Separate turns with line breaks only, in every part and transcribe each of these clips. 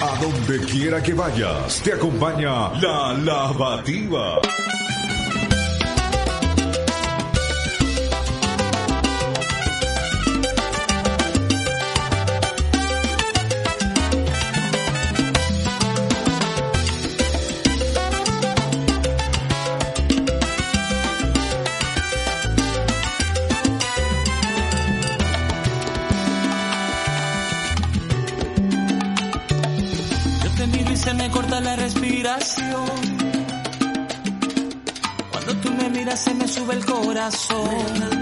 A donde quiera que vayas, te acompaña la lavativa.
corazón.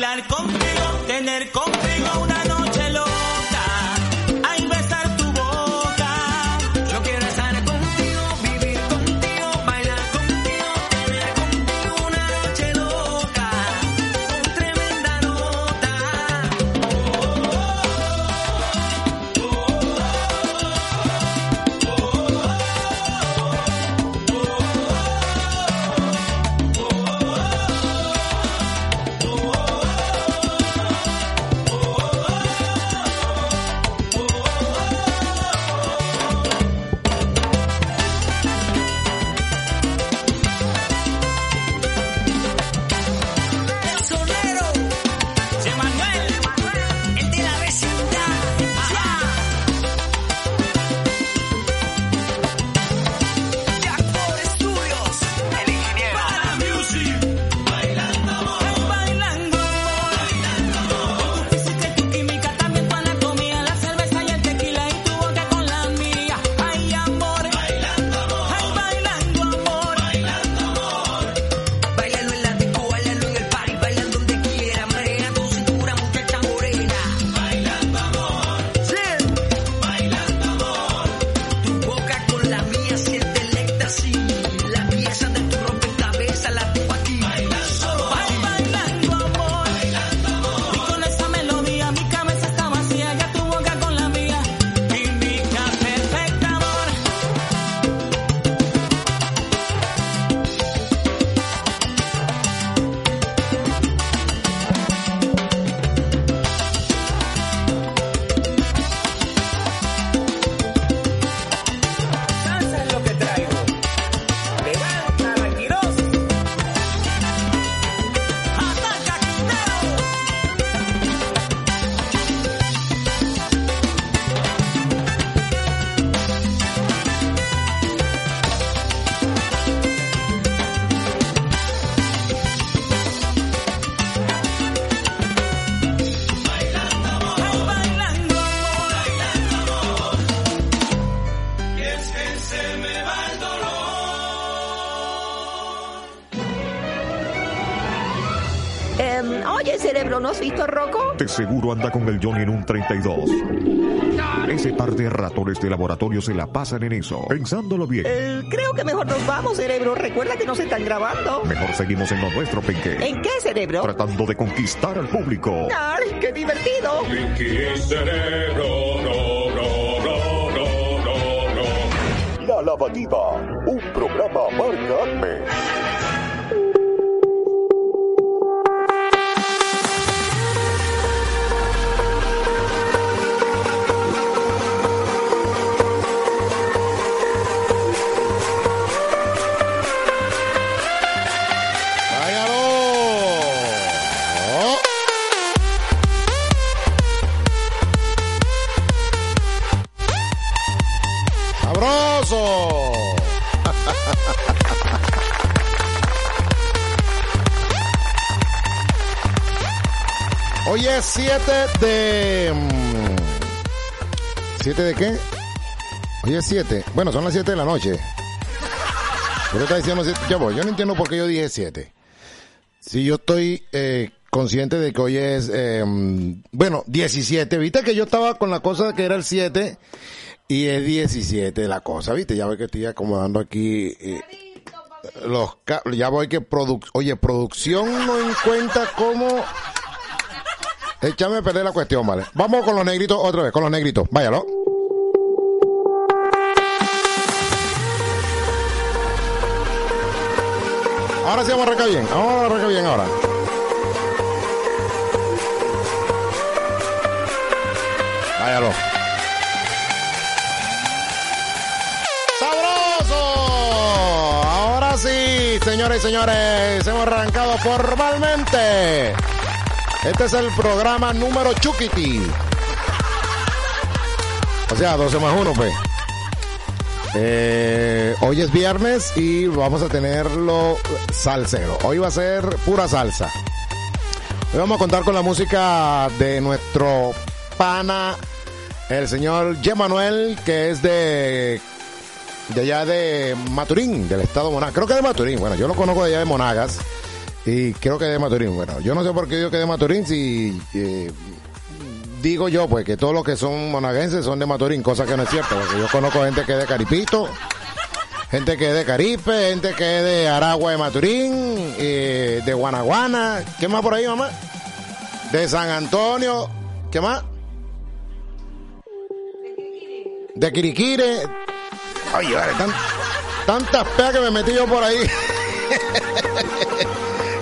bailar con
seguro anda con el Johnny en un 32. Ese par de ratones de laboratorio se la pasan en eso, pensándolo bien.
Eh, creo que mejor nos vamos, cerebro. Recuerda que nos están grabando.
Mejor seguimos en lo nuestro, Pinky.
¿En qué, cerebro?
Tratando de conquistar al público.
¡Ay, qué divertido!
Pinky cerebro, no, no, no, no, no, no. La Lavativa, un programa marca
7 de... ¿7 de qué? Hoy es 7. Bueno, son las 7 de la noche. ¿Por está diciendo 7? Ya voy. Yo no entiendo por qué yo dije 7. Si yo estoy eh, consciente de que hoy es, eh, bueno, 17. Viste que yo estaba con la cosa que era el 7 y es 17 la cosa, ¿viste? Ya voy que estoy acomodando aquí eh, los ya voy que produ oye, producción no encuentra cómo Échame a perder la cuestión, ¿vale? Vamos con los negritos otra vez, con los negritos. Váyalo. Ahora sí vamos a arrancar bien. Vamos a arrancar bien ahora. Váyalo. ¡Sabroso! Ahora sí, señores y señores, hemos arrancado formalmente. Este es el programa número Chukiti. O sea, 12 más 1, pues. Eh, hoy es viernes y vamos a tenerlo salsero. Hoy va a ser pura salsa. Hoy vamos a contar con la música de nuestro pana, el señor Manuel, que es de, de allá de Maturín, del estado de Monagas. Creo que de Maturín. Bueno, yo lo conozco de allá de Monagas. Y creo que de Maturín. Bueno, yo no sé por qué digo que de Maturín si eh, digo yo pues que todos los que son monaguenses son de Maturín, cosa que no es cierto, porque yo conozco gente que es de Caripito, gente que es de Caripe, gente que es de Aragua de Maturín, eh, de Guanaguana, ¿qué más por ahí, mamá? De San Antonio, ¿qué más? De Quiriquire. Ay, vale, tantas peas que me metí yo por ahí.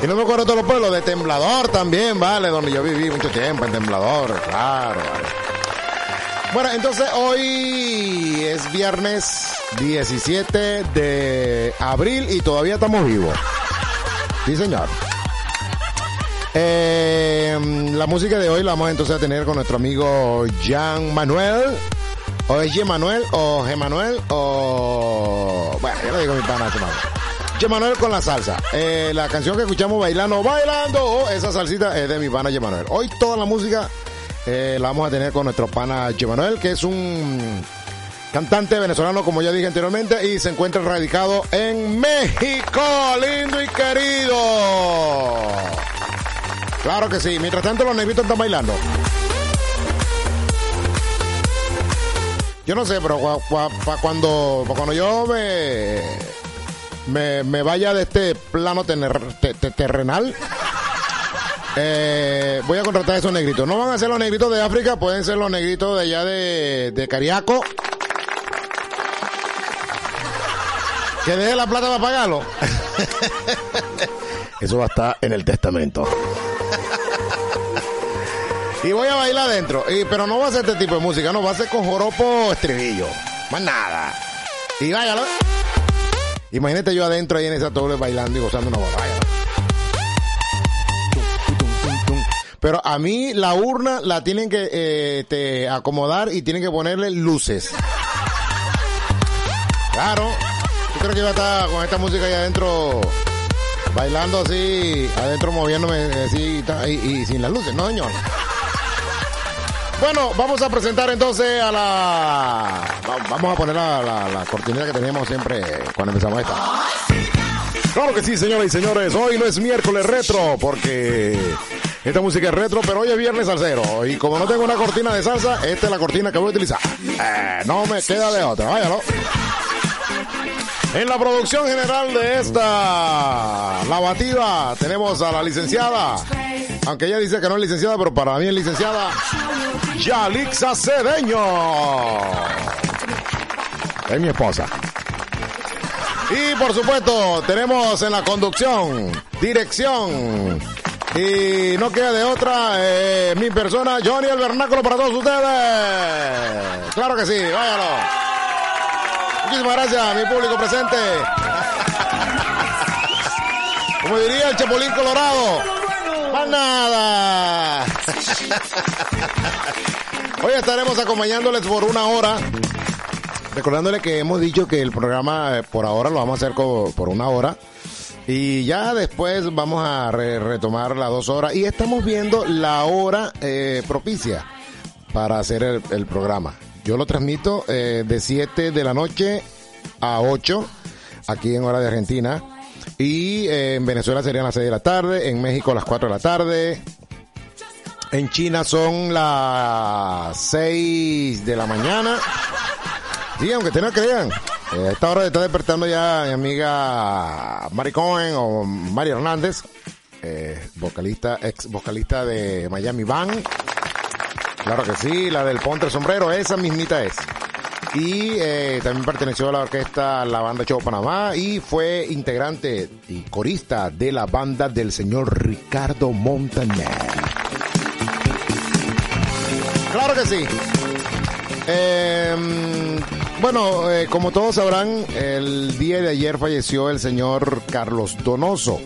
Y no me acuerdo todos los pueblos, de Temblador también, ¿vale? Donde yo viví mucho tiempo, en Temblador, claro, ¿vale? Bueno, entonces hoy es viernes 17 de abril y todavía estamos vivos. Sí, señor. Eh, la música de hoy la vamos entonces a tener con nuestro amigo Jean Manuel. O es Jean Manuel, o G Manuel, o. Bueno, yo le digo a mi pana, Manuel. Manuel con la salsa. Eh, la canción que escuchamos bailando, bailando, oh, esa salsita es de mi pana Manuel. Hoy toda la música eh, la vamos a tener con nuestro pana Manuel, que es un cantante venezolano, como ya dije anteriormente, y se encuentra radicado en México, lindo y querido. Claro que sí. Mientras tanto, los negritos están bailando. Yo no sé, pero cuando, cuando yo me me, me vaya de este plano terrenal, eh, voy a contratar a esos negritos. No van a ser los negritos de África, pueden ser los negritos de allá de, de Cariaco. Que deje la plata para pagarlo. Eso va a estar en el testamento. y voy a bailar adentro. Y, pero no va a ser este tipo de música, no, va a ser con joropo estribillo. Más nada. Y váyalo. Imagínate yo adentro ahí en esa torre bailando y gozando una borraya. Pero a mí la urna la tienen que eh, acomodar y tienen que ponerle luces. Claro. Yo creo que iba a estar con esta música ahí adentro bailando así, adentro moviéndome así y, y sin las luces, no señor. Bueno, vamos a presentar entonces a la... Vamos a poner la, la, la cortineta que teníamos siempre cuando empezamos esta. Claro que sí, señoras y señores. Hoy no es miércoles retro porque esta música es retro, pero hoy es viernes al cero. Y como no tengo una cortina de salsa, esta es la cortina que voy a utilizar. Eh, no me queda de otra, váyalo. En la producción general de esta lavativa tenemos a la licenciada, aunque ella dice que no es licenciada, pero para mí es licenciada, Yalixa Cedeño. Es mi esposa. Y por supuesto, tenemos en la conducción, dirección. Y no queda de otra, eh, mi persona, Johnny el Vernáculo para todos ustedes. Claro que sí, váyalo. Muchísimas gracias, mi público presente. Como diría el Chapulín Colorado, nada. Hoy estaremos acompañándoles por una hora. Recordándole que hemos dicho que el programa eh, por ahora lo vamos a hacer por una hora. Y ya después vamos a re- retomar las dos horas. Y estamos viendo la hora eh, propicia para hacer el, el programa. Yo lo transmito eh, de 7 de la noche a 8 aquí en hora de Argentina. Y eh, en Venezuela serían las 6 de la tarde, en México las 4 de la tarde. En China son las 6 de la mañana. Sí, aunque te no crean. eh, a esta hora está despertando ya mi amiga Mari Cohen o Mari Hernández, eh, vocalista, ex vocalista de Miami Band. Claro que sí, la del Ponte Sombrero, esa mismita es. Y eh, también perteneció a la orquesta La Banda Show Panamá y fue integrante y corista de la banda del señor Ricardo Montaner. Claro que sí. Eh, bueno, eh, como todos sabrán, el día de ayer falleció el señor Carlos Donoso,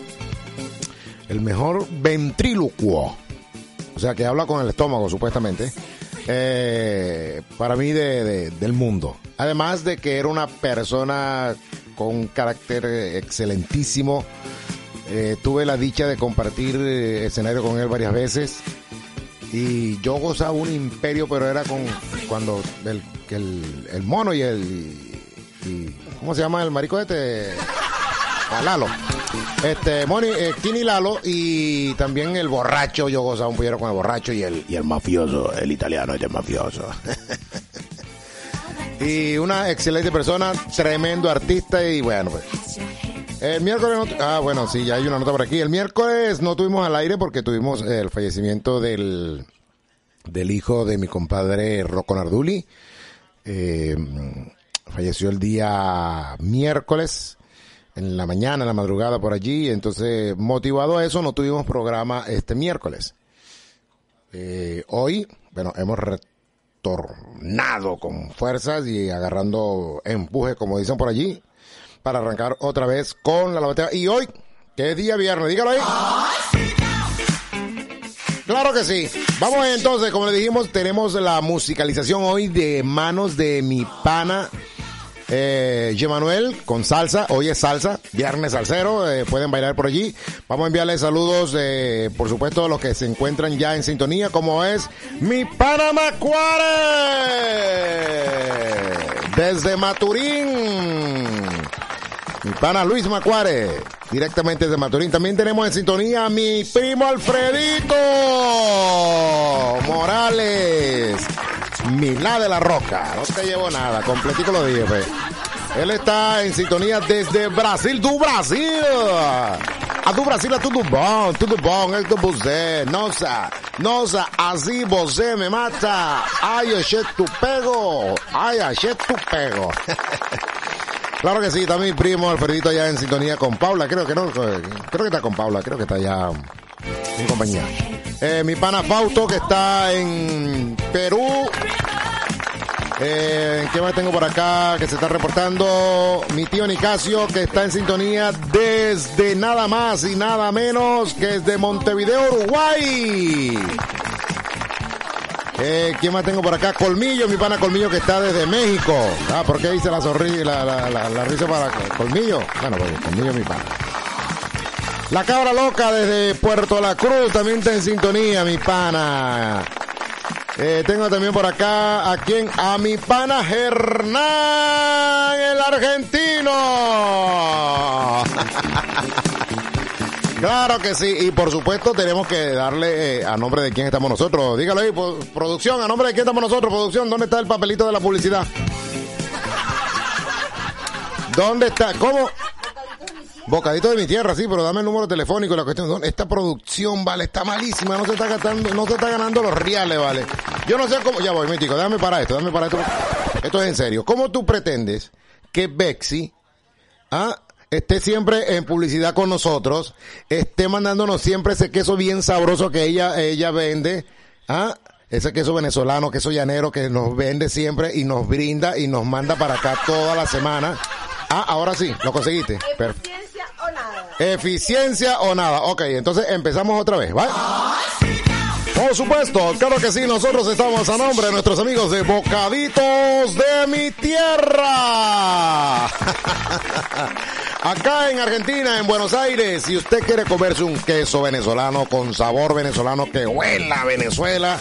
el mejor ventrílocuo, o sea, que habla con el estómago, supuestamente, eh, para mí de- de- del mundo. Además de que era una persona con un carácter excelentísimo. Eh, tuve la dicha de compartir eh, escenario con él varias veces y yo gozaba un imperio, pero era con cuando el, el, el mono y el y- ¿cómo se llama el marico este? Lalo. Este, Moni, eh, Kini Lalo y también el borracho, yo gozaba un pollero con el borracho y el, y el mafioso, el italiano, este mafioso. y una excelente persona, tremendo artista y bueno, pues. El miércoles ah, bueno, sí, ya hay una nota por aquí. El miércoles no tuvimos al aire porque tuvimos el fallecimiento del, del hijo de mi compadre Rocco Narduli. Eh, falleció el día miércoles, en la mañana, en la madrugada por allí. Entonces, motivado a eso, no tuvimos programa este miércoles. Eh, hoy, bueno, hemos retornado con fuerzas y agarrando empuje, como dicen por allí, para arrancar otra vez con la lavatea. Y hoy, que es día viernes, dígalo ahí. Claro que sí. Vamos entonces, como le dijimos, tenemos la musicalización hoy de manos de mi pana eh, Manuel con salsa. Hoy es salsa, viernes salsero, eh, pueden bailar por allí. Vamos a enviarle saludos, eh, por supuesto, a los que se encuentran ya en sintonía, como es mi pana Macuare desde Maturín. Mi pana Luis Macuare, directamente desde Maturín. También tenemos en sintonía a mi primo Alfredito Milá de la Roca. No te llevo nada, completico lo dije, fe. Él está en sintonía desde Brasil, do Brasil. A do Brasil é tudo bom, tudo bom, é que você, nossa, nossa, assim você me mata. Ai, achei tu pego, ai, achei tu pego. Claro que sí, está mi primo Alfredito allá en sintonía con Paula, creo que no, creo que está con Paula, creo que está allá en compañía. Eh, mi pana Fausto que está en Perú. Eh, ¿Qué más tengo por acá que se está reportando? Mi tío Nicasio que está en sintonía desde nada más y nada menos que desde Montevideo, Uruguay. Eh, ¿Quién más tengo por acá? Colmillo, mi pana Colmillo que está desde México. Ah, ¿por qué dice la sonrisa, la risa para Colmillo? Bueno, pues Colmillo mi pana. La cabra loca desde Puerto La Cruz también está en sintonía, mi pana. Eh, tengo también por acá a quien, a mi pana Hernán, el argentino. Claro que sí, y por supuesto tenemos que darle eh, a nombre de quién estamos nosotros. Dígalo ahí, producción, a nombre de quién estamos nosotros, producción, ¿dónde está el papelito de la publicidad? ¿Dónde está? ¿Cómo? Bocadito de mi tierra, sí, pero dame el número telefónico. La cuestión, ¿dónde- esta producción, vale, está malísima, no se está gastando, no se está ganando los reales, vale. Yo no sé cómo, ya voy, mítico, dame para esto, dame para esto. Esto es en serio. ¿Cómo tú pretendes que Bexi, ah, esté siempre en publicidad con nosotros, esté mandándonos siempre ese queso bien sabroso que ella, ella vende, ah, ese queso venezolano, queso llanero que nos vende siempre y nos brinda y nos manda para acá toda la semana. Ah, ahora sí, lo conseguiste. Perfecto.
¿Eficiencia o nada?
Ok, entonces empezamos otra vez, ¿va? Por supuesto, claro que sí, nosotros estamos a nombre de nuestros amigos de Bocaditos de mi tierra. Acá en Argentina, en Buenos Aires, si usted quiere comerse un queso venezolano con sabor venezolano que huela a Venezuela,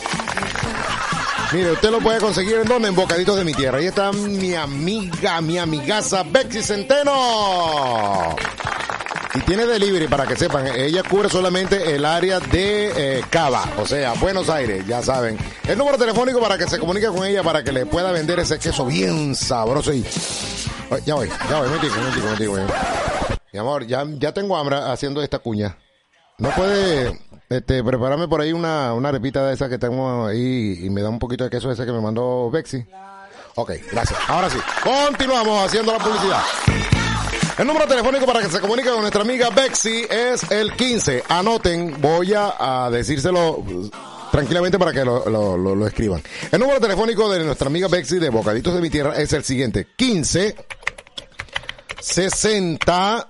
Mire, usted lo puede conseguir en donde? En Bocaditos de mi tierra. Ahí está mi amiga, mi amigaza Bexy Centeno. Y tiene delivery para que sepan, ella cubre solamente el área de eh, Cava, o sea, Buenos Aires, ya saben. El número telefónico para que se comunique con ella para que le pueda vender ese queso bien sabroso y... Ya voy, ya voy, metico, metico, metico. Mi amor, ya, ya tengo hambre haciendo esta cuña. ¿No puede este, prepararme por ahí una, una arepita de esa que tengo ahí y me da un poquito de queso ese que me mandó Bexy? Ok, gracias. Ahora sí, continuamos haciendo la publicidad. El número telefónico para que se comunique con nuestra amiga Bexy es el 15. Anoten, voy a, decírselo uh, tranquilamente para que lo, lo- lo- lo escriban. El número telefónico de nuestra amiga Bexy de Bocaditos de mi Tierra es el siguiente. 15 60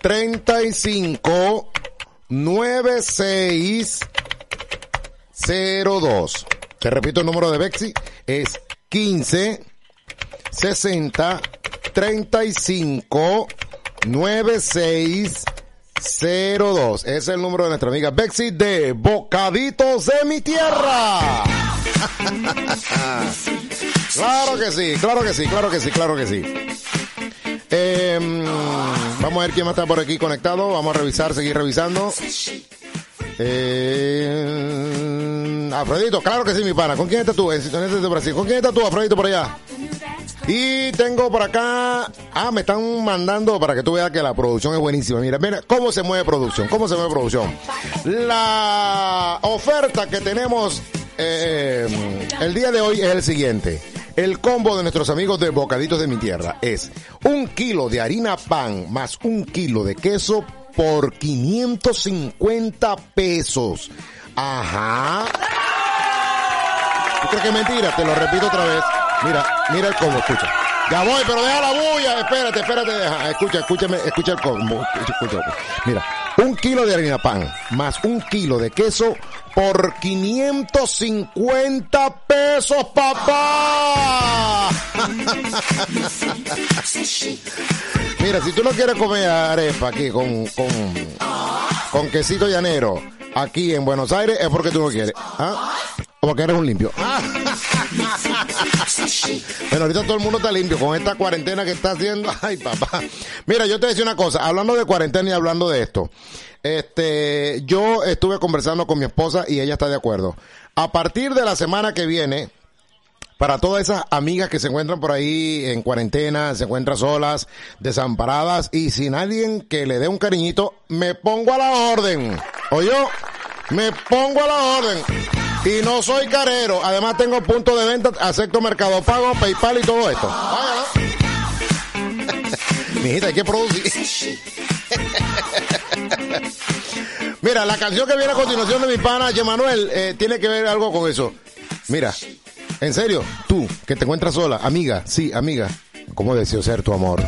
35 96 02. Te repito el número de Bexy. Es 15 60 35 96 02. Ese es el número de nuestra amiga Bexy de Bocaditos de mi tierra. claro que sí, claro que sí, claro que sí, claro que sí. Em, vamos a ver quién más está por aquí conectado. Vamos a revisar, seguir revisando. Eh, claro que sí, mi pana. ¿Con quién estás tú? En desde Brasil. ¿Con quién estás tú, Alfredito, por allá? Y tengo por acá, ah, me están mandando para que tú veas que la producción es buenísima. Mira, mira cómo se mueve producción, cómo se mueve producción. La oferta que tenemos eh, el día de hoy es el siguiente. El combo de nuestros amigos de Bocaditos de mi Tierra es un kilo de harina pan más un kilo de queso por 550 pesos. Ajá. ¿Tú crees que es mentira? Te lo repito otra vez. Mira, mira el combo, escucha. Ya voy, pero deja la bulla. Espérate, espérate. Deja. Escucha, escúchame, escucha el combo. Escucha. Mira, un kilo de harina pan más un kilo de queso por 550 pesos, papá. Mira, si tú no quieres comer arepa aquí con, con, con quesito llanero aquí en Buenos Aires, es porque tú no quieres. ¿Ah? Porque eres un limpio. Ah. Bueno, ahorita todo el mundo está limpio con esta cuarentena que está haciendo. Ay, papá. Mira, yo te decía una cosa, hablando de cuarentena y hablando de esto. Este, yo estuve conversando con mi esposa y ella está de acuerdo. A partir de la semana que viene, para todas esas amigas que se encuentran por ahí en cuarentena, se encuentran solas, desamparadas y sin alguien que le dé un cariñito, me pongo a la orden. ¿O yo? Me pongo a la orden. Y no soy carero. Además tengo punto de venta, acepto Mercado Pago, PayPal y todo esto. Vaya, ¿no? Mijita, hay que producir. Mira, la canción que viene a continuación de mi pana, Manuel, eh, tiene que ver algo con eso. Mira, en serio, tú, que te encuentras sola, amiga, sí, amiga, ¿cómo deseo ser tu amor?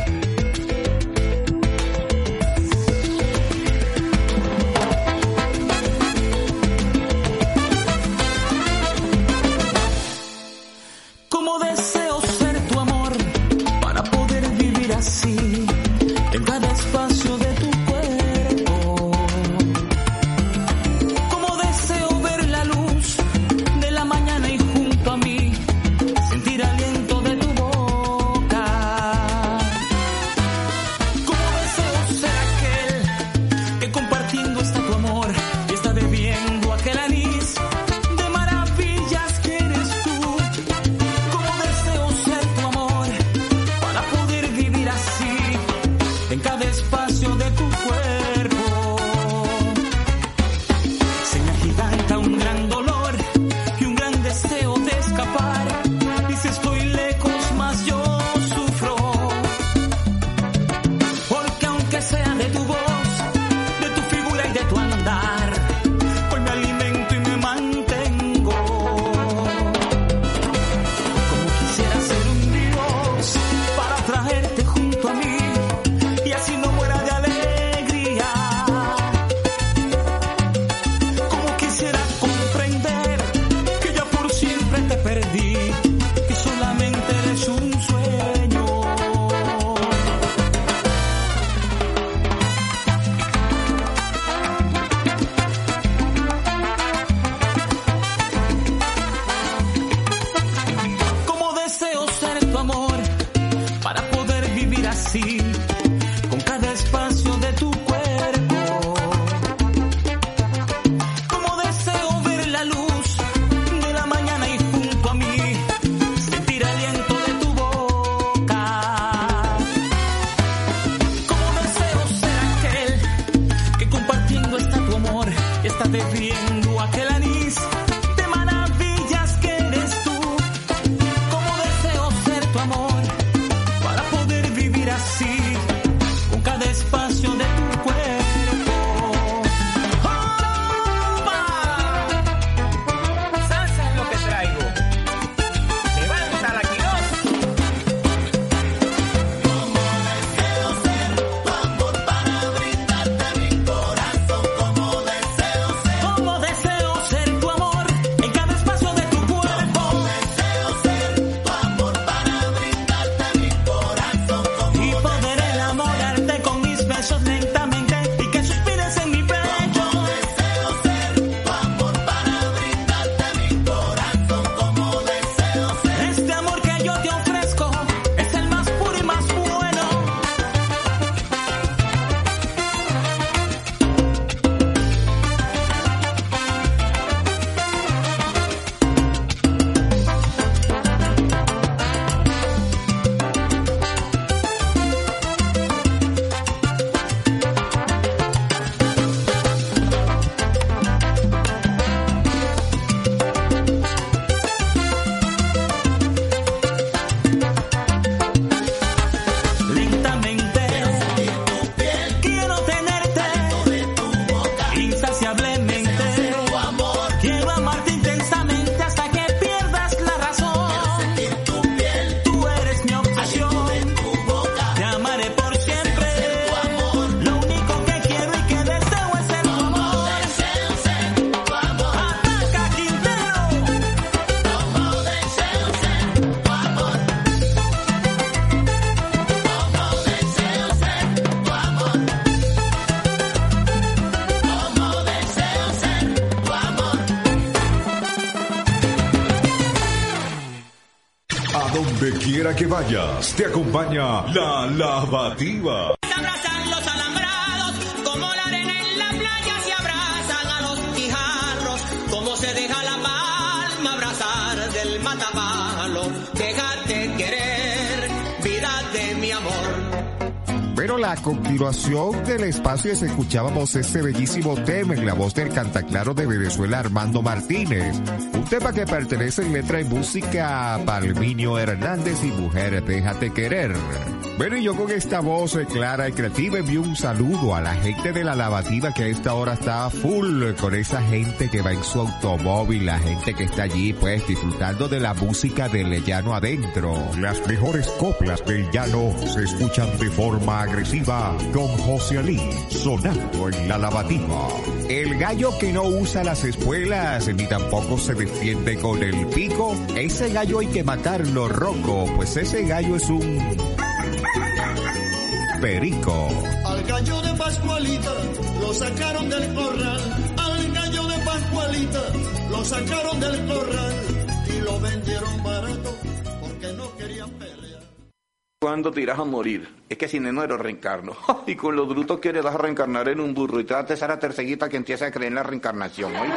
Te acompaña la lavativa.
Continuación del espacio es escuchábamos este bellísimo tema en la voz del cantaclaro de Venezuela Armando Martínez. Un tema que pertenece en letra y música a Palminio Hernández y Mujer Déjate Querer. Bueno, y yo con esta voz eh, clara y creativa envío un saludo a la gente de la lavativa que a esta hora está full con esa gente que va en su automóvil, la gente que está allí pues disfrutando de la música del llano adentro. Las mejores coplas del llano se escuchan de forma agresiva con José Ali sonando en la lavativa. El gallo que no usa las espuelas ni tampoco se defiende con el pico, ese gallo hay que matarlo, roco, pues ese gallo es un perico.
Al gallo de Pascualita lo sacaron del corral. Al gallo de Pascualita lo sacaron del corral y lo vendieron barato porque no querían pelear.
¿Cuándo te irás a morir? Es que sin enero reencarno. Y con los brutos que vas a reencarnar en un burro y te das a la terceguita que empieza a creer en la reencarnación. ¿oí?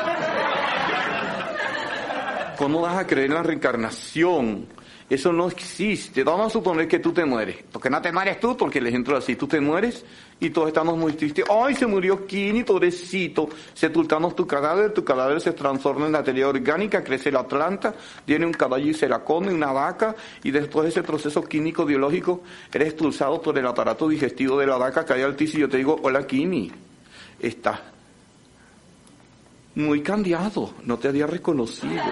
¿Cómo vas a creer en la reencarnación? Eso no existe. Vamos a suponer que tú te mueres. Porque no te mueres tú, porque el ejemplo es así. Tú te mueres y todos estamos muy tristes. ¡Ay, se murió Kini, pobrecito! Sepultamos tu cadáver, tu cadáver se transforma en materia orgánica, crece la planta, viene un caballo y se la come, una vaca, y después de ese proceso químico biológico, eres expulsado por el aparato digestivo de la vaca, cae al piso y yo te digo, hola Kini, está muy cambiado, no te había reconocido.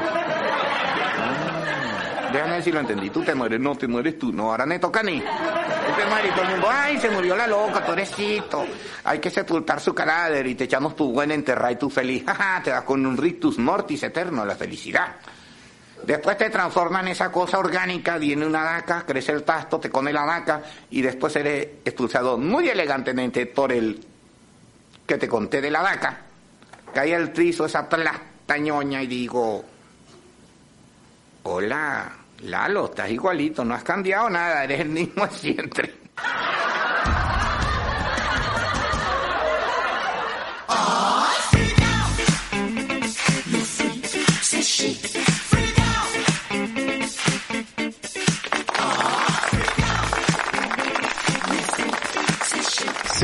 Déjame ver si lo entendí. Tú te mueres, no te mueres tú. No, ahora me toca a mí. Tú te mueres y todo el mundo, ay, se murió la loca, pobrecito. Hay que sepultar su cadáver y te echamos tu buen enterrar y tú feliz. Te das con un rictus mortis eterno, la felicidad. Después te transforma en esa cosa orgánica, viene una vaca, crece el pasto, te come la vaca y después eres expulsado muy elegantemente por el que te conté de la vaca. Cae al trizo esa plastañoña y digo, hola, Lalo, estás igualito, no has cambiado nada, eres el mismo siempre.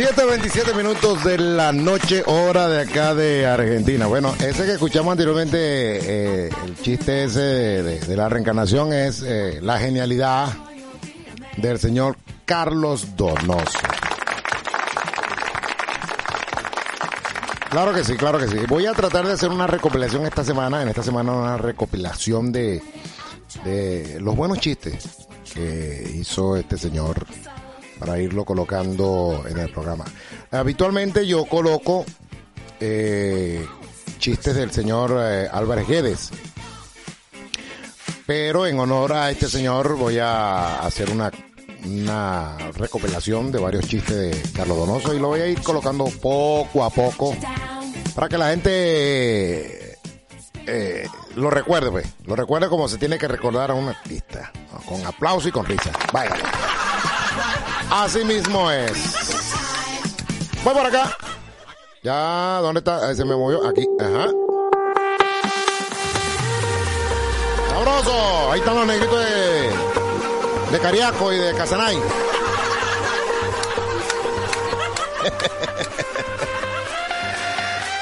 Siete veintisiete minutos de la noche, hora de acá de Argentina. Bueno, ese que escuchamos anteriormente, eh, el chiste ese de, la reencarnación es eh, la genialidad del señor Carlos Donoso. Claro que sí, claro que sí. Voy a tratar de hacer una recopilación esta semana, en esta semana una recopilación de los buenos chistes que hizo este señor para irlo colocando en el programa. Habitualmente yo coloco eh, chistes del señor eh, Álvarez Guedes, pero en honor a este señor voy a hacer una, una recopilación de varios chistes de Carlos Donoso y lo voy a ir colocando poco a poco para que la gente eh, lo recuerde, pues. Lo recuerde como se tiene que recordar a un artista. Con aplauso y con risa. Vaya. Así mismo es. Voy por acá. Ya, ¿dónde está? Se me movió. Aquí. Ajá. Sabroso. Ahí están los negritos de, de Cariaco y de Casanay.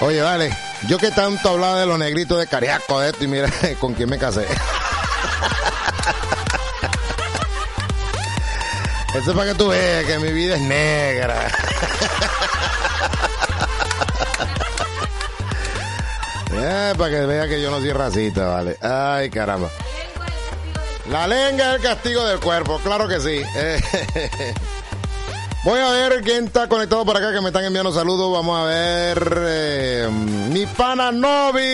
Oye, dale. Yo que tanto hablaba de los negritos de Cariaco de esto y mira con quién me casé. Eso es para que tú veas que mi vida es negra. Eh, para que vea que yo no soy racista, vale. Ay, caramba. La lengua es el castigo del cuerpo, claro que sí. Voy a ver quién está conectado por acá que me están enviando saludos. Vamos a ver. eh, mi pana Novis.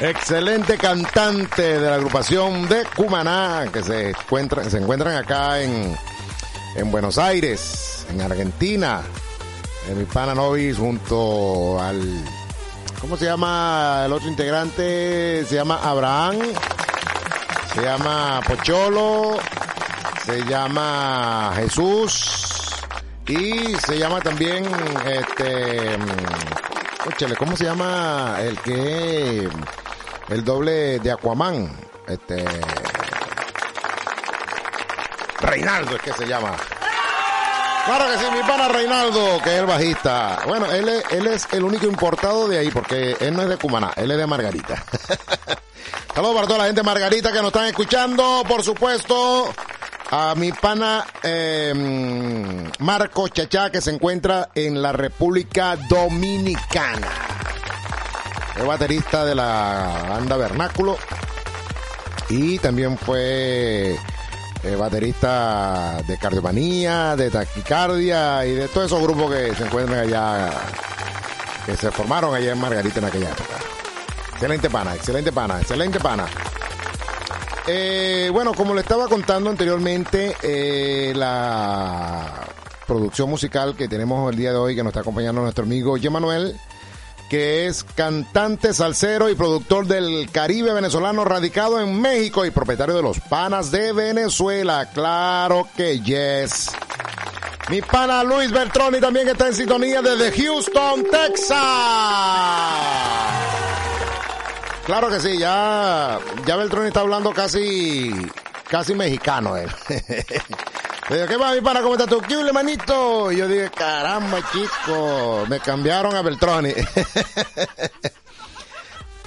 Excelente cantante de la agrupación de Cumaná que se encuentran, se encuentran acá en, en Buenos Aires, en Argentina. Eh, mi pana Novis junto al. ¿Cómo se llama el otro integrante? Se llama Abraham Se llama Pocholo, se llama Jesús y se llama también este óchale, ¿cómo se llama el que el doble de Aquaman? Este Reinaldo es que se llama. Claro que sí, mi pana Reinaldo, que es el bajista. Bueno, él es, él es el único importado de ahí, porque él no es de Cumaná, él es de Margarita. Saludos para toda la gente de Margarita que nos están escuchando, por supuesto. A mi pana eh, Marco Chachá, que se encuentra en la República Dominicana. Es baterista de la banda Vernáculo. Y también fue eh, baterista de cardiomanía, de taquicardia y de todos esos grupos que se encuentran allá, que se formaron allá en Margarita en aquella época. Excelente pana, excelente pana, excelente pana. Eh, bueno, como le estaba contando anteriormente, eh, la producción musical que tenemos el día de hoy, que nos está acompañando nuestro amigo Manuel, que es cantante, salsero y productor del Caribe venezolano, radicado en México y propietario de los Panas de Venezuela. Claro que yes. Mi pana Luis Bertroni también está en sintonía desde Houston, Texas. Claro que sí, ya, ya Beltroni está hablando casi, casi mexicano él. Le digo, ¿qué va mi pana? ¿Cómo estás tú? ¿Qué huele, manito? Y yo dije, caramba, chico, me cambiaron a Beltroni.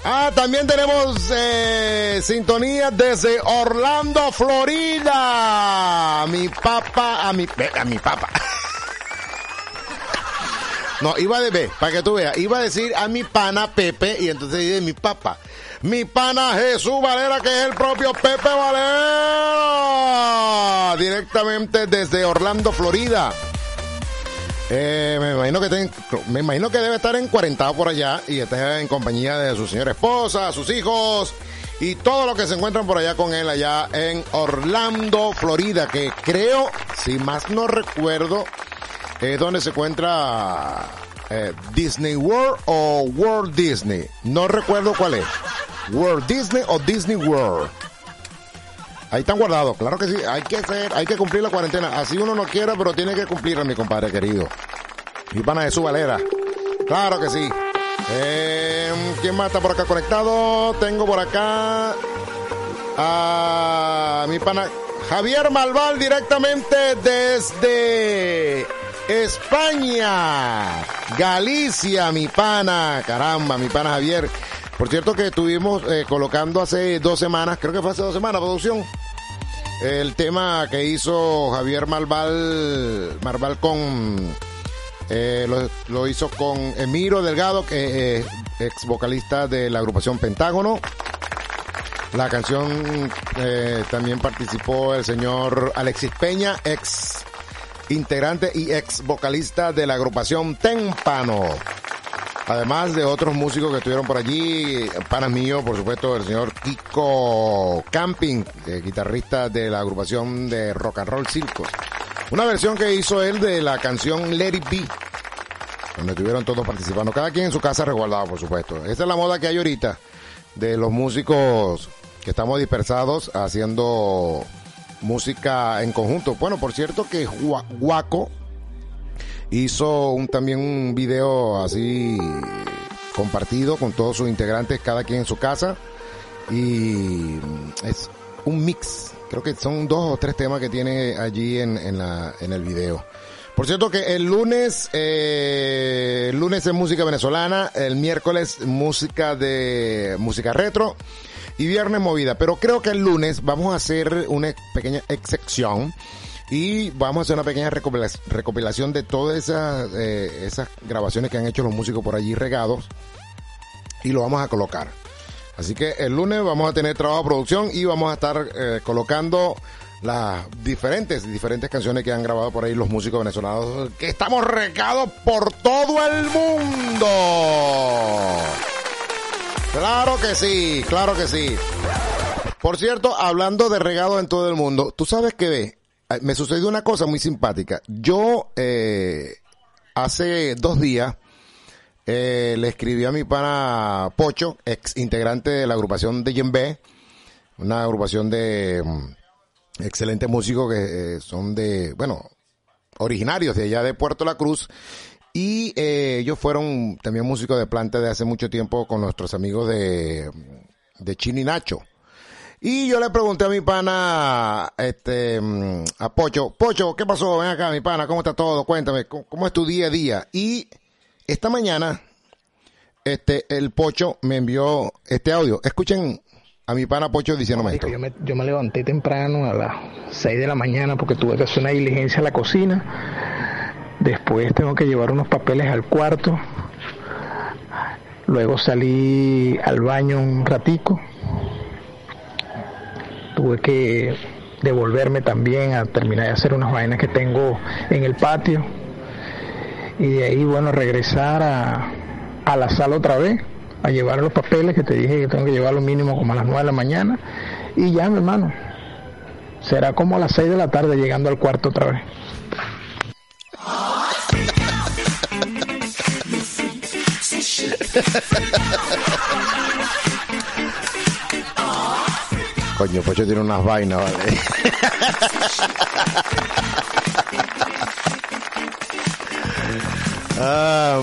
ah, también tenemos eh, sintonía desde Orlando, Florida. Mi papá, a mi, a mi papá. No, iba de B, para que tú veas. Iba a decir a mi pana Pepe y entonces dice mi papá. Mi pana Jesús Valera, que es el propio Pepe Valera. Directamente desde Orlando, Florida. Eh, me imagino que ten- me imagino que debe estar en 40 por allá y está en compañía de su señora esposa, sus hijos y todo lo que se encuentran por allá con él allá en Orlando, Florida, que creo, si más no recuerdo, es donde se encuentra eh, Disney World o World Disney. No recuerdo cuál es. World Disney o Disney World. Ahí están guardados, claro que sí. Hay que hacer, hay que cumplir la cuarentena. Así uno no quiera, pero tiene que cumplirla, mi compadre querido. Mi pana Jesús Valera. Claro que sí. Eh, ¿Quién más está por acá conectado? Tengo por acá a mi pana Javier Malval directamente desde España, Galicia, mi pana, caramba, mi pana Javier. Por cierto que estuvimos eh, colocando hace dos semanas, creo que fue hace dos semanas, producción, el tema que hizo Javier Malval, Malval con, eh, lo, hizo con Emiro Delgado, que es ex vocalista de la agrupación Pentágono. La canción eh, también participó el señor Alexis Peña, ex integrante y ex vocalista de la agrupación Témpano. Además de otros músicos que estuvieron por allí, panas míos, por supuesto, el señor Kiko Camping, guitarrista de la agrupación de Rock and Roll Circus. Una versión que hizo él de la canción Let It Be, donde estuvieron todos participando, cada quien en su casa resguardado, por supuesto. Esa es la moda que hay ahorita de los músicos que estamos dispersados haciendo música en conjunto. Bueno, por cierto que Gua- Guaco hizo un, también un video así compartido con todos sus integrantes, cada quien en su casa. Y es un mix. Creo que son dos o tres temas que tiene allí en, en, la, en el video. Por cierto que el lunes, eh, lunes es música venezolana, el miércoles música de música retro y viernes movida. Pero creo que el lunes vamos a hacer una pequeña excepción y vamos a hacer una pequeña recopila- recopilación de todas esas, eh, esas grabaciones que han hecho los músicos por allí regados y lo vamos a colocar. Así que el lunes vamos a tener trabajo de producción y vamos a estar eh, colocando las diferentes, diferentes canciones que han grabado por ahí los músicos venezolanos, que estamos regados por todo el mundo. Claro que sí, claro que sí. Por cierto, hablando de regado en todo el mundo, tú sabes que me sucedió una cosa muy simpática. Yo, eh, hace dos días, eh, le escribí a mi pana Pocho, ex integrante de la agrupación de Yembe, una agrupación de mm, excelentes músicos que eh, son de, bueno, originarios de allá de Puerto La Cruz. Y eh, ellos fueron también músicos de planta de hace mucho tiempo con nuestros amigos de, de Chini Nacho. Y yo le pregunté a mi pana, este, mm, a Pocho, Pocho, ¿qué pasó? Ven acá, mi pana, ¿cómo está todo? Cuéntame, ¿cómo, cómo es tu día a día? Y esta mañana, este, el Pocho me envió este audio. Escuchen a mi pana Pocho diciéndome esto.
Yo me, yo me levanté temprano a las 6 de la mañana porque tuve que hacer una diligencia a la cocina. Después tengo que llevar unos papeles al cuarto. Luego salí al baño un ratico. Tuve que devolverme también a terminar de hacer unas vainas que tengo en el patio. Y de ahí, bueno, regresar a, a la sala otra vez a llevar los papeles que te dije que tengo que llevar lo mínimo como a las 9 de la mañana y ya mi hermano será como a las 6 de la tarde llegando al cuarto otra vez
Coño, Pocho tiene unas vainas, vale. Ah.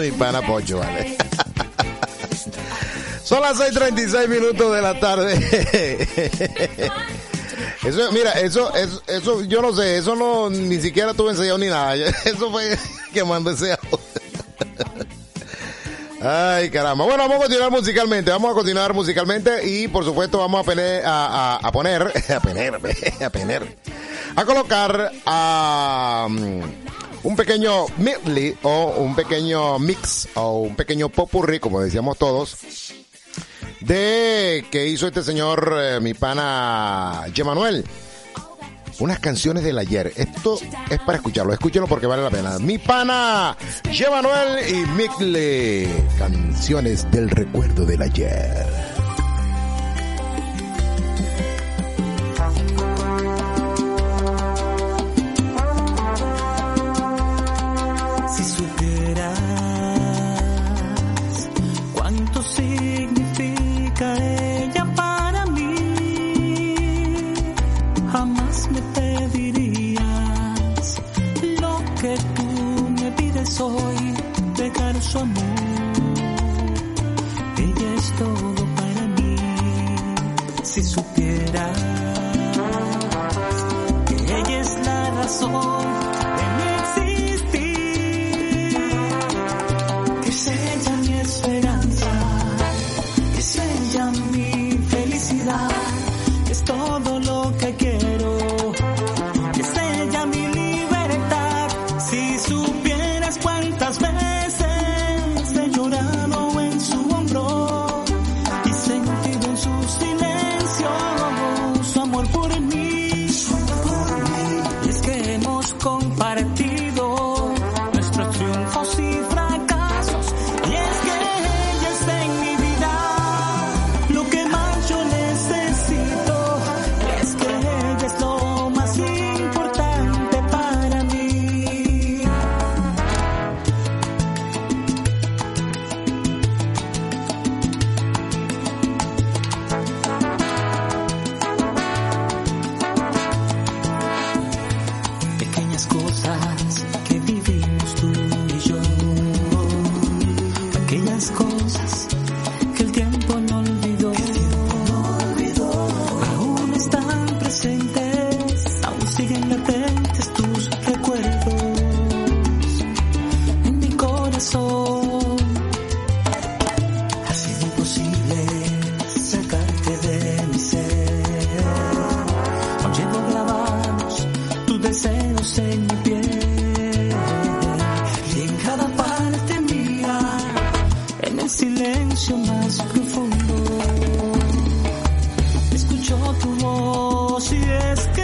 Mi pana Pocho, vale. Son las 6:36 minutos de la tarde. Eso, mira, eso, eso, eso, yo no sé, eso no, ni siquiera tuve ensayado ni nada. Eso fue que mandó ese audio. Ay, caramba. Bueno, vamos a continuar musicalmente. Vamos a continuar musicalmente y, por supuesto, vamos a, poner, a, poner, a poner, a poner, a colocar a un pequeño medley o un pequeño mix o un pequeño popurrí, como decíamos todos, de que hizo este señor, eh, mi pana Gemanuel. Unas canciones del ayer. Esto es para escucharlo. Escúchenlo porque vale la pena. Mi pana Gemanuel y Micle. Canciones del recuerdo del ayer.
Hoy, dejar su amor. Ella es todo para mí. Si supieras que ella es la razón eres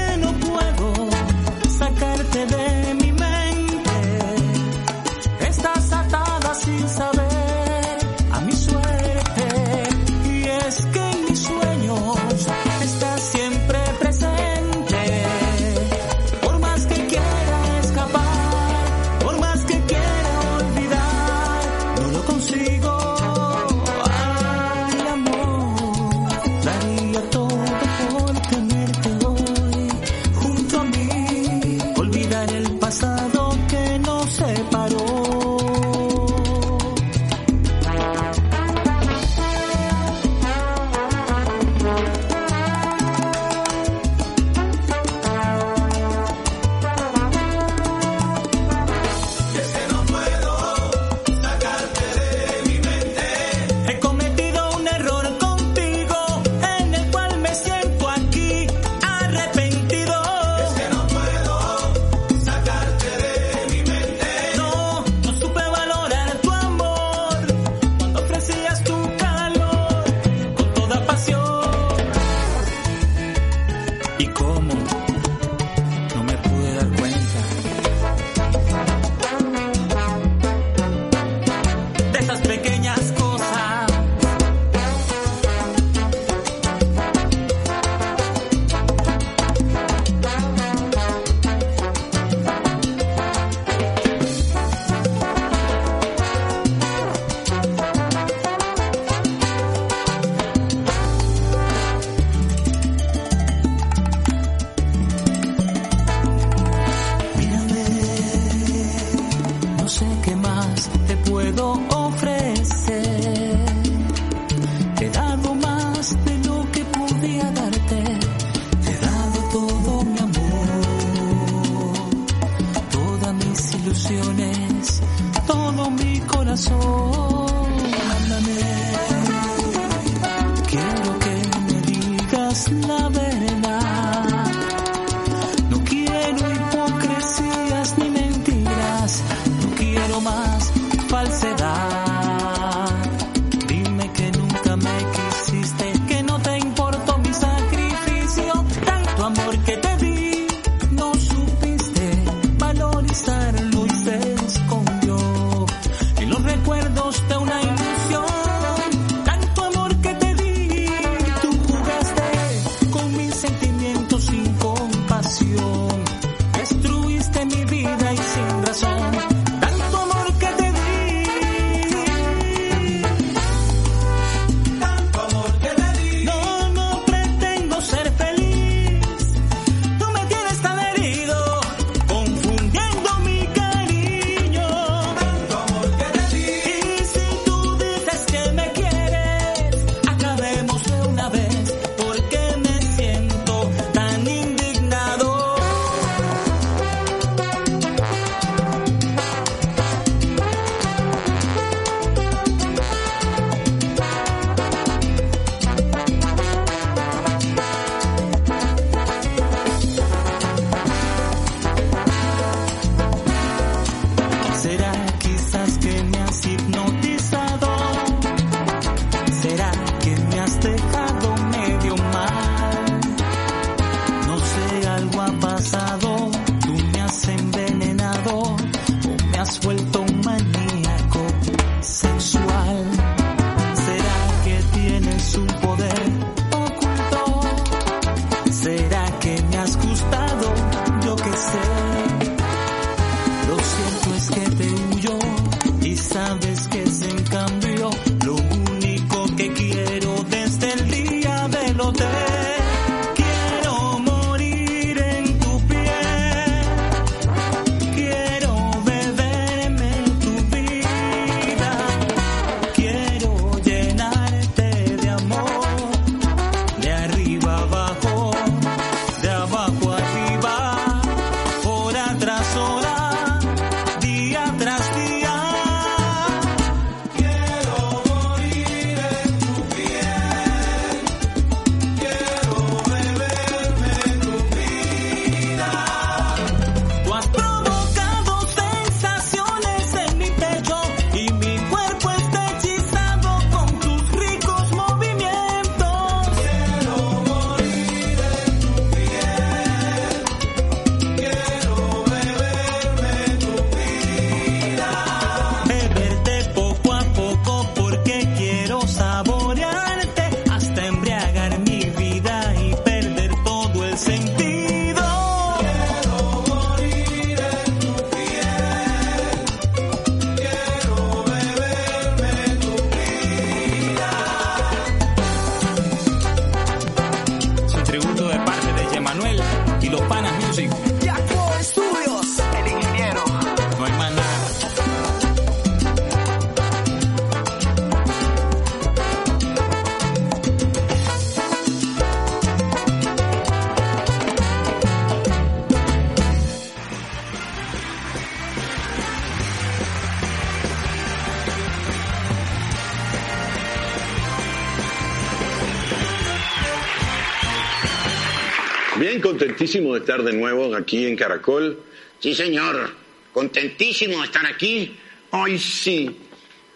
contentísimo de estar de nuevo aquí en Caracol.
Sí, señor, contentísimo de estar aquí.
Ay, sí,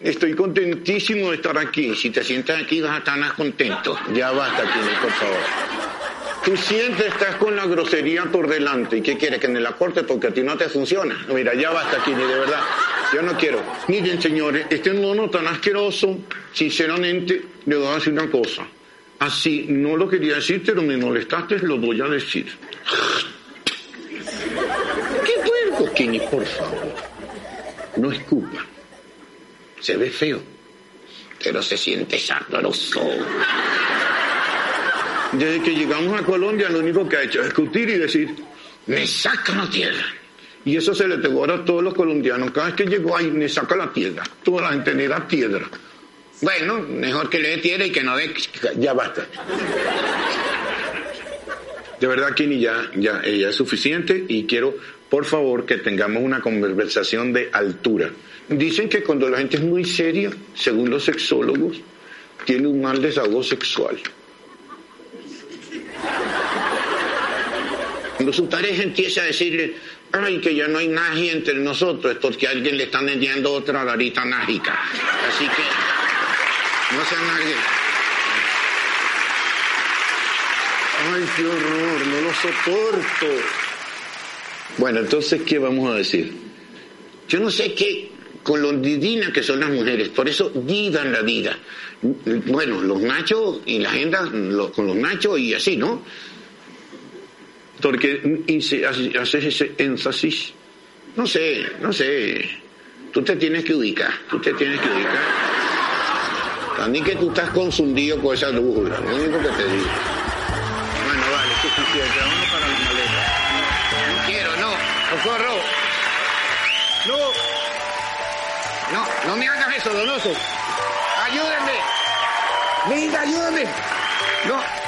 estoy contentísimo de estar aquí.
Si te sientas aquí vas a estar más contento.
Ya basta, Kine, por favor. Tú siempre estás con la grosería por delante. ¿Y qué quieres? Que en el aporte porque a ti no te funciona. Mira, ya basta, Kine, de verdad. Yo no quiero. Miren, señores, este mono tan asqueroso, sinceramente, le voy a decir una cosa Así, no lo quería decir, pero me molestaste, lo voy a decir. ¡Qué puerco, Kenny, por favor! No escupa. Se ve feo,
pero se siente sabroso.
Desde que llegamos a Colombia, lo único que ha hecho es discutir y decir,
me saca la tierra.
Y eso se le pegó a todos los colombianos. Cada vez que llegó ahí, me saca la tierra. Toda la gente era piedra.
Bueno, mejor que le tierra y que no dé...
Ya basta. De verdad, Kini, ya, ya, eh, ya es suficiente y quiero, por favor, que tengamos una conversación de altura.
Dicen que cuando la gente es muy seria, según los sexólogos, tiene un mal desahogo sexual. Cuando su pareja empieza a decirle, ay, que ya no hay nadie entre nosotros, es porque alguien le está metiendo otra varita mágica. Así que no sean nadie. Ay, qué horror, no lo soporto. Bueno, entonces, ¿qué vamos a decir? Yo no sé qué, con lo divinas que son las mujeres, por eso vivan la vida. Bueno, los machos y la agenda los- con los machos y así, ¿no? Porque haces ese énfasis. No sé, no sé. Tú te tienes que ubicar, tú te tienes que ubicar. A mí que tú estás confundido con esa lujura, lo único que te digo. Bueno, vale, suficiente, vamos para las maletas. No quiero, no, socorro. No, no, no me hagas eso, donoso. Ayúdenme. Venga, ayúdame. No.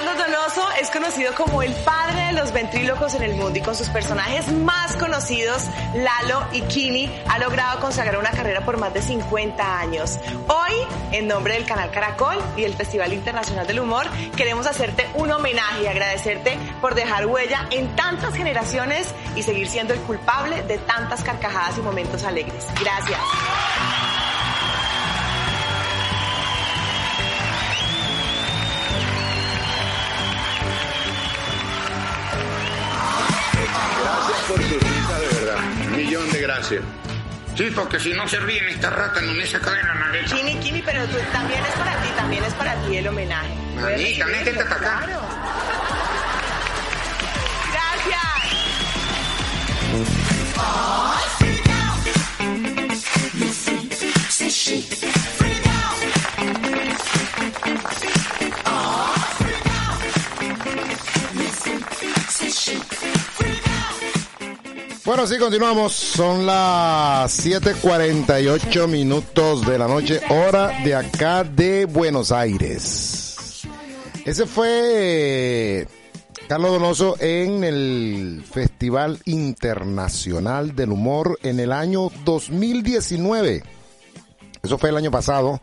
Carlos Donoso es conocido como el padre de los ventrílocos en el mundo y con sus personajes más conocidos, Lalo y Kini, ha logrado consagrar una carrera por más de 50 años. Hoy, en nombre del canal Caracol y del Festival Internacional del Humor, queremos hacerte un homenaje y agradecerte por dejar huella en tantas generaciones y seguir siendo el culpable de tantas carcajadas y momentos alegres. Gracias.
Gracias por su risa, de verdad. Un millón de gracias. Sí, porque si no se ríen esta rata no me saca de la maleta.
Kini, Kini, pero tú, también es para ti, también es para ti el homenaje. ¿Puedes
Manita,
recibirlo?
métete acá.
Claro. Gracias.
Bueno, sí, continuamos. Son las 7:48 minutos de la noche, hora de acá de Buenos Aires. Ese fue eh, Carlos Donoso en el Festival Internacional del Humor en el año 2019. Eso fue el año pasado.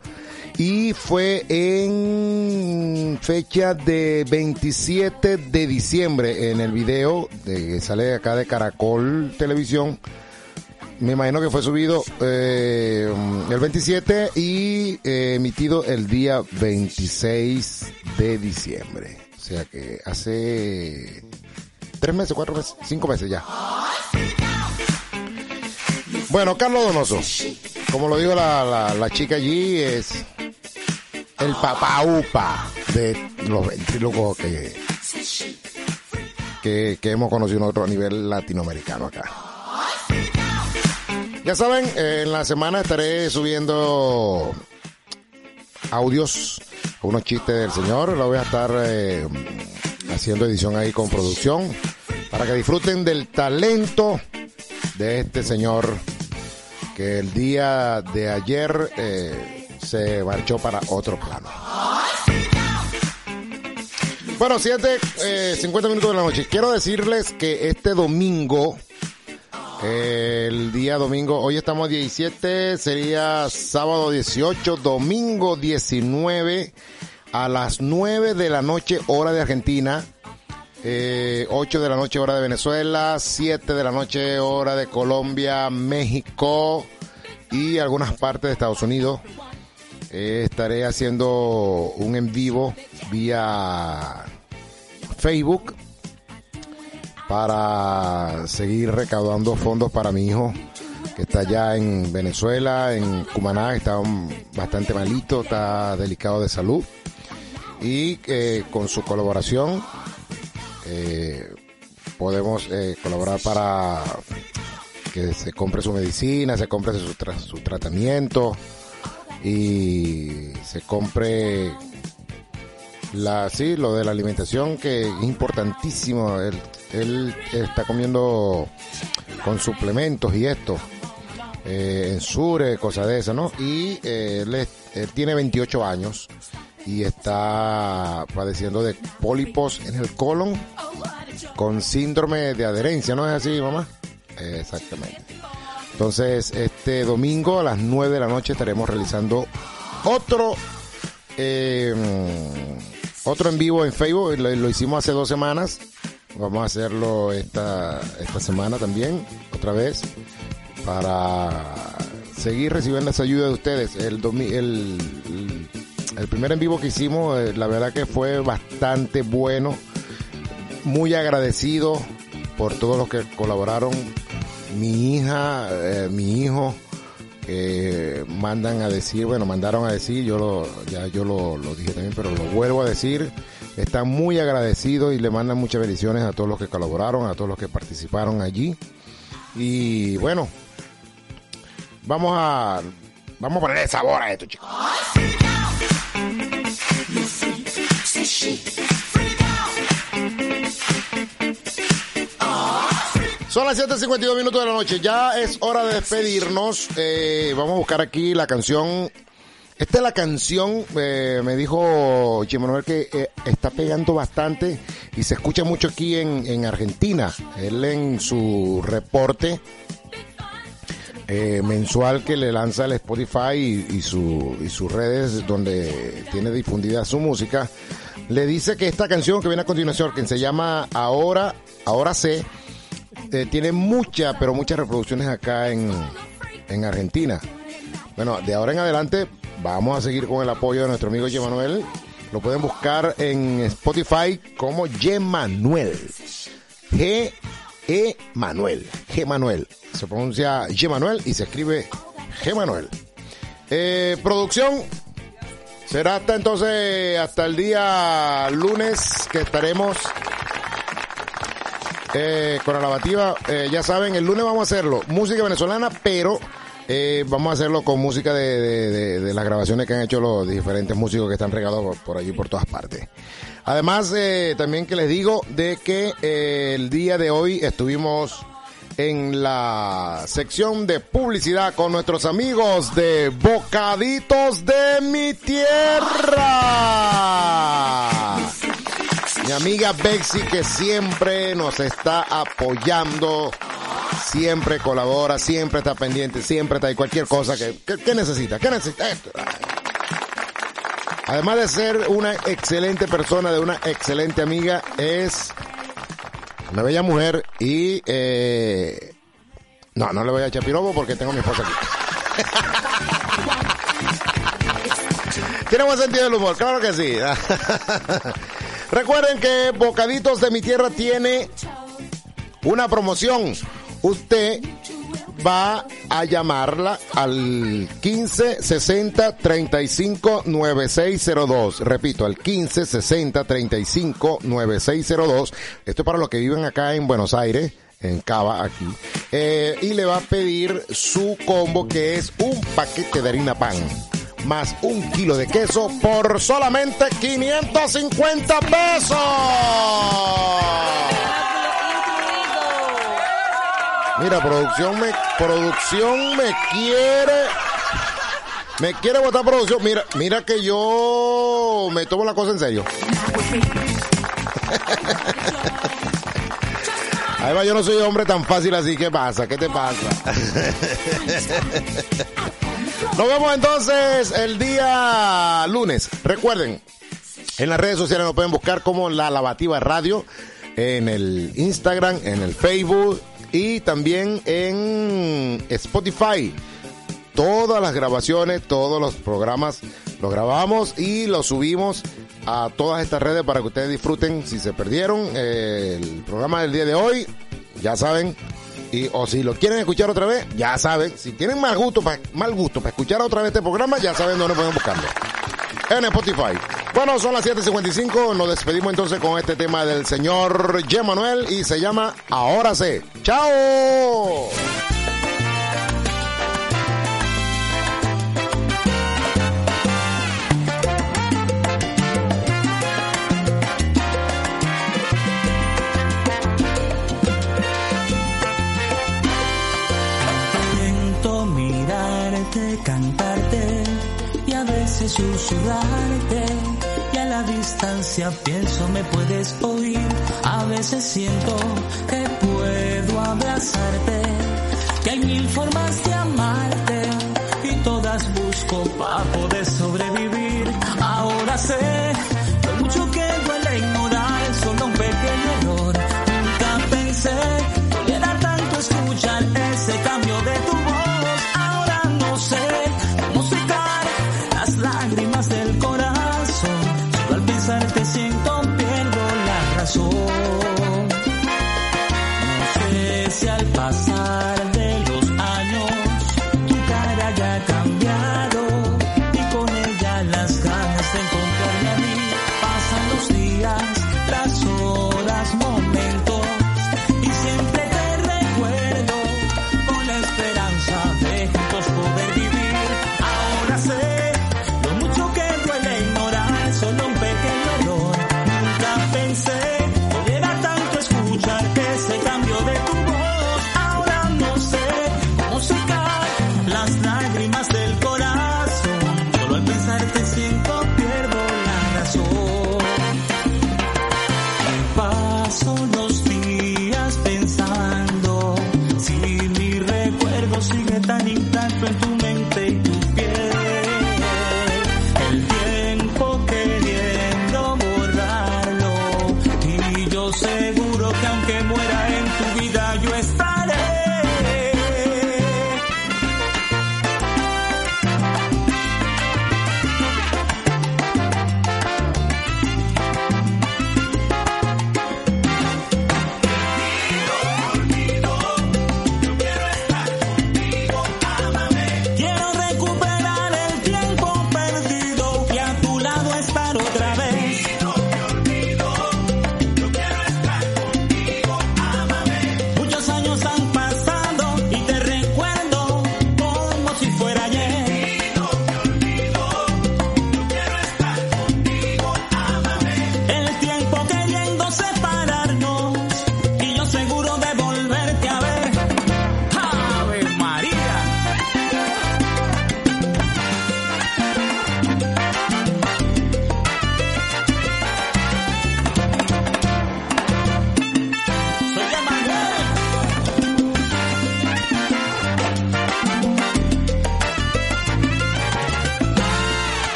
Y fue en fecha de 27 de diciembre en el video de, que sale acá de Caracol Televisión. Me imagino que fue subido eh, el 27 y eh, emitido el día 26 de diciembre. O sea que hace tres meses, cuatro meses, cinco meses ya. Bueno, Carlos Donoso, como lo dijo la, la, la chica allí, es el papá upa de los ventrílocos que, que, hemos conocido nosotros a nivel latinoamericano acá. Ya saben, en la semana estaré subiendo audios, unos chistes del señor. Lo voy a estar eh, haciendo edición ahí con producción para que disfruten del talento de este señor que el día de ayer eh, se marchó para otro plano. Bueno, 7, eh, 50 minutos de la noche. Quiero decirles que este domingo, eh, el día domingo, hoy estamos a 17, sería sábado 18, domingo 19, a las 9 de la noche, hora de Argentina. Eh, 8 de la noche hora de Venezuela, 7 de la noche hora de Colombia, México y algunas partes de Estados Unidos. Estaré haciendo un en vivo vía Facebook para seguir recaudando fondos para mi hijo que está allá en Venezuela, en Cumaná, está bastante malito, está delicado de salud. Y eh, con su colaboración eh, podemos eh, colaborar para que se compre su medicina, se compre su, tra- su tratamiento y se compre la sí lo de la alimentación que es importantísimo. Él, él está comiendo con suplementos y esto eh, ensure cosas de esas no y eh, él, él tiene 28 años y está padeciendo de pólipos en el colon con síndrome de adherencia no es así mamá exactamente. Entonces, este domingo a las 9 de la noche estaremos realizando otro eh, otro en vivo en Facebook. Lo, hicimos hace dos semanas. Vamos a hacerlo esta, esta semana también, otra vez, para seguir recibiendo esa ayuda de ustedes. El- el primer en vivo que hicimos, eh, la verdad que fue bastante bueno. Muy agradecido por todos los que colaboraron. Mi hija, eh, mi hijo, eh, mandan a decir, bueno, mandaron a decir, yo lo, ya yo lo, lo dije también, pero lo vuelvo a decir, están muy agradecidos y le mandan muchas bendiciones a todos los que colaboraron, a todos los que participaron allí. Y bueno, vamos a, vamos a ponerle sabor a esto, chicos. Son las 7.52 minutos de la noche. Ya es hora de despedirnos. Eh, vamos a buscar aquí la canción. Esta es la canción, eh, me dijo Chimo Manuel que eh, está pegando bastante y se escucha mucho aquí en, en Argentina. Él en su reporte mensual que le lanza el Spotify y, y y sus redes donde tiene difundida su música, le dice que esta canción que viene a continuación, que se llama Ahora, Ahora sé, eh, tiene muchas, pero muchas reproducciones acá en, en Argentina. Bueno, de ahora en adelante vamos a seguir con el apoyo de nuestro amigo Manuel. Lo pueden buscar en Spotify como Manuel. G E Manuel. G Manuel. Se pronuncia G Manuel y se escribe G Manuel. Eh, producción. Será hasta entonces, hasta el día lunes que estaremos eh, con la lavativa. Eh, ya saben, el lunes vamos a hacerlo. Música venezolana, pero eh, vamos a hacerlo con música de, de- de- de las grabaciones que han hecho los diferentes músicos que están regados por, por allí, por todas partes. Además, eh, también que les digo de que eh, el día de hoy estuvimos en la sección de publicidad con nuestros amigos de Bocaditos de mi Tierra. Mi amiga Bexy que siempre nos está apoyando, siempre colabora, siempre está pendiente, siempre está ahí cualquier cosa que, que- que necesita, ¿qué necesita? Además de ser una excelente persona, de una excelente amiga, es una bella mujer y eh, no, no le voy a echar pirobo porque tengo a mi esposa aquí. Tiene buen sentido del humor, claro que sí. Recuerden que Bocaditos de mi Tierra tiene una promoción. Usted va a llamarla al 15 60 35 9602. Repito, al 15 60 35 9602. Esto es para los que viven acá en Buenos Aires, en Cava, aquí. Eh, y le va a pedir su combo que es un paquete de harina pan más un kilo de queso por solamente 550 pesos. Mira, producción me, producción me quiere, me quiere votar producción. Mira, mira que yo me tomo la cosa en serio. Además, yo no soy hombre tan fácil así. ¿Qué pasa? ¿Qué te pasa? Nos vemos entonces el día lunes. Recuerden, en las redes sociales nos pueden buscar como La Lavativa Radio, en el Instagram, en el Facebook y también en Spotify. Todas las grabaciones, todos los programas los grabamos y los subimos a todas estas redes para que ustedes disfruten. Si se perdieron eh, el programa del día de hoy, ya saben, y, o si lo quieren escuchar otra vez, ya saben. Si tienen mal gusto, mal gusto para escuchar otra vez este programa, ya saben dónde pueden buscarlo. En Spotify. Bueno, son las 7.55. Nos despedimos entonces con este tema del señor G. Manuel y se llama Ahora sé. ¡Chao!
Mirarte, cantarte y a veces susurrarte. Y a la distancia pienso me puedes oír. A veces siento que puedo abrazarte. que hay mil formas de amarte y todas busco para poder sobrevivir.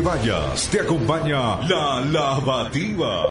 Vayas, te acompaña la lavativa.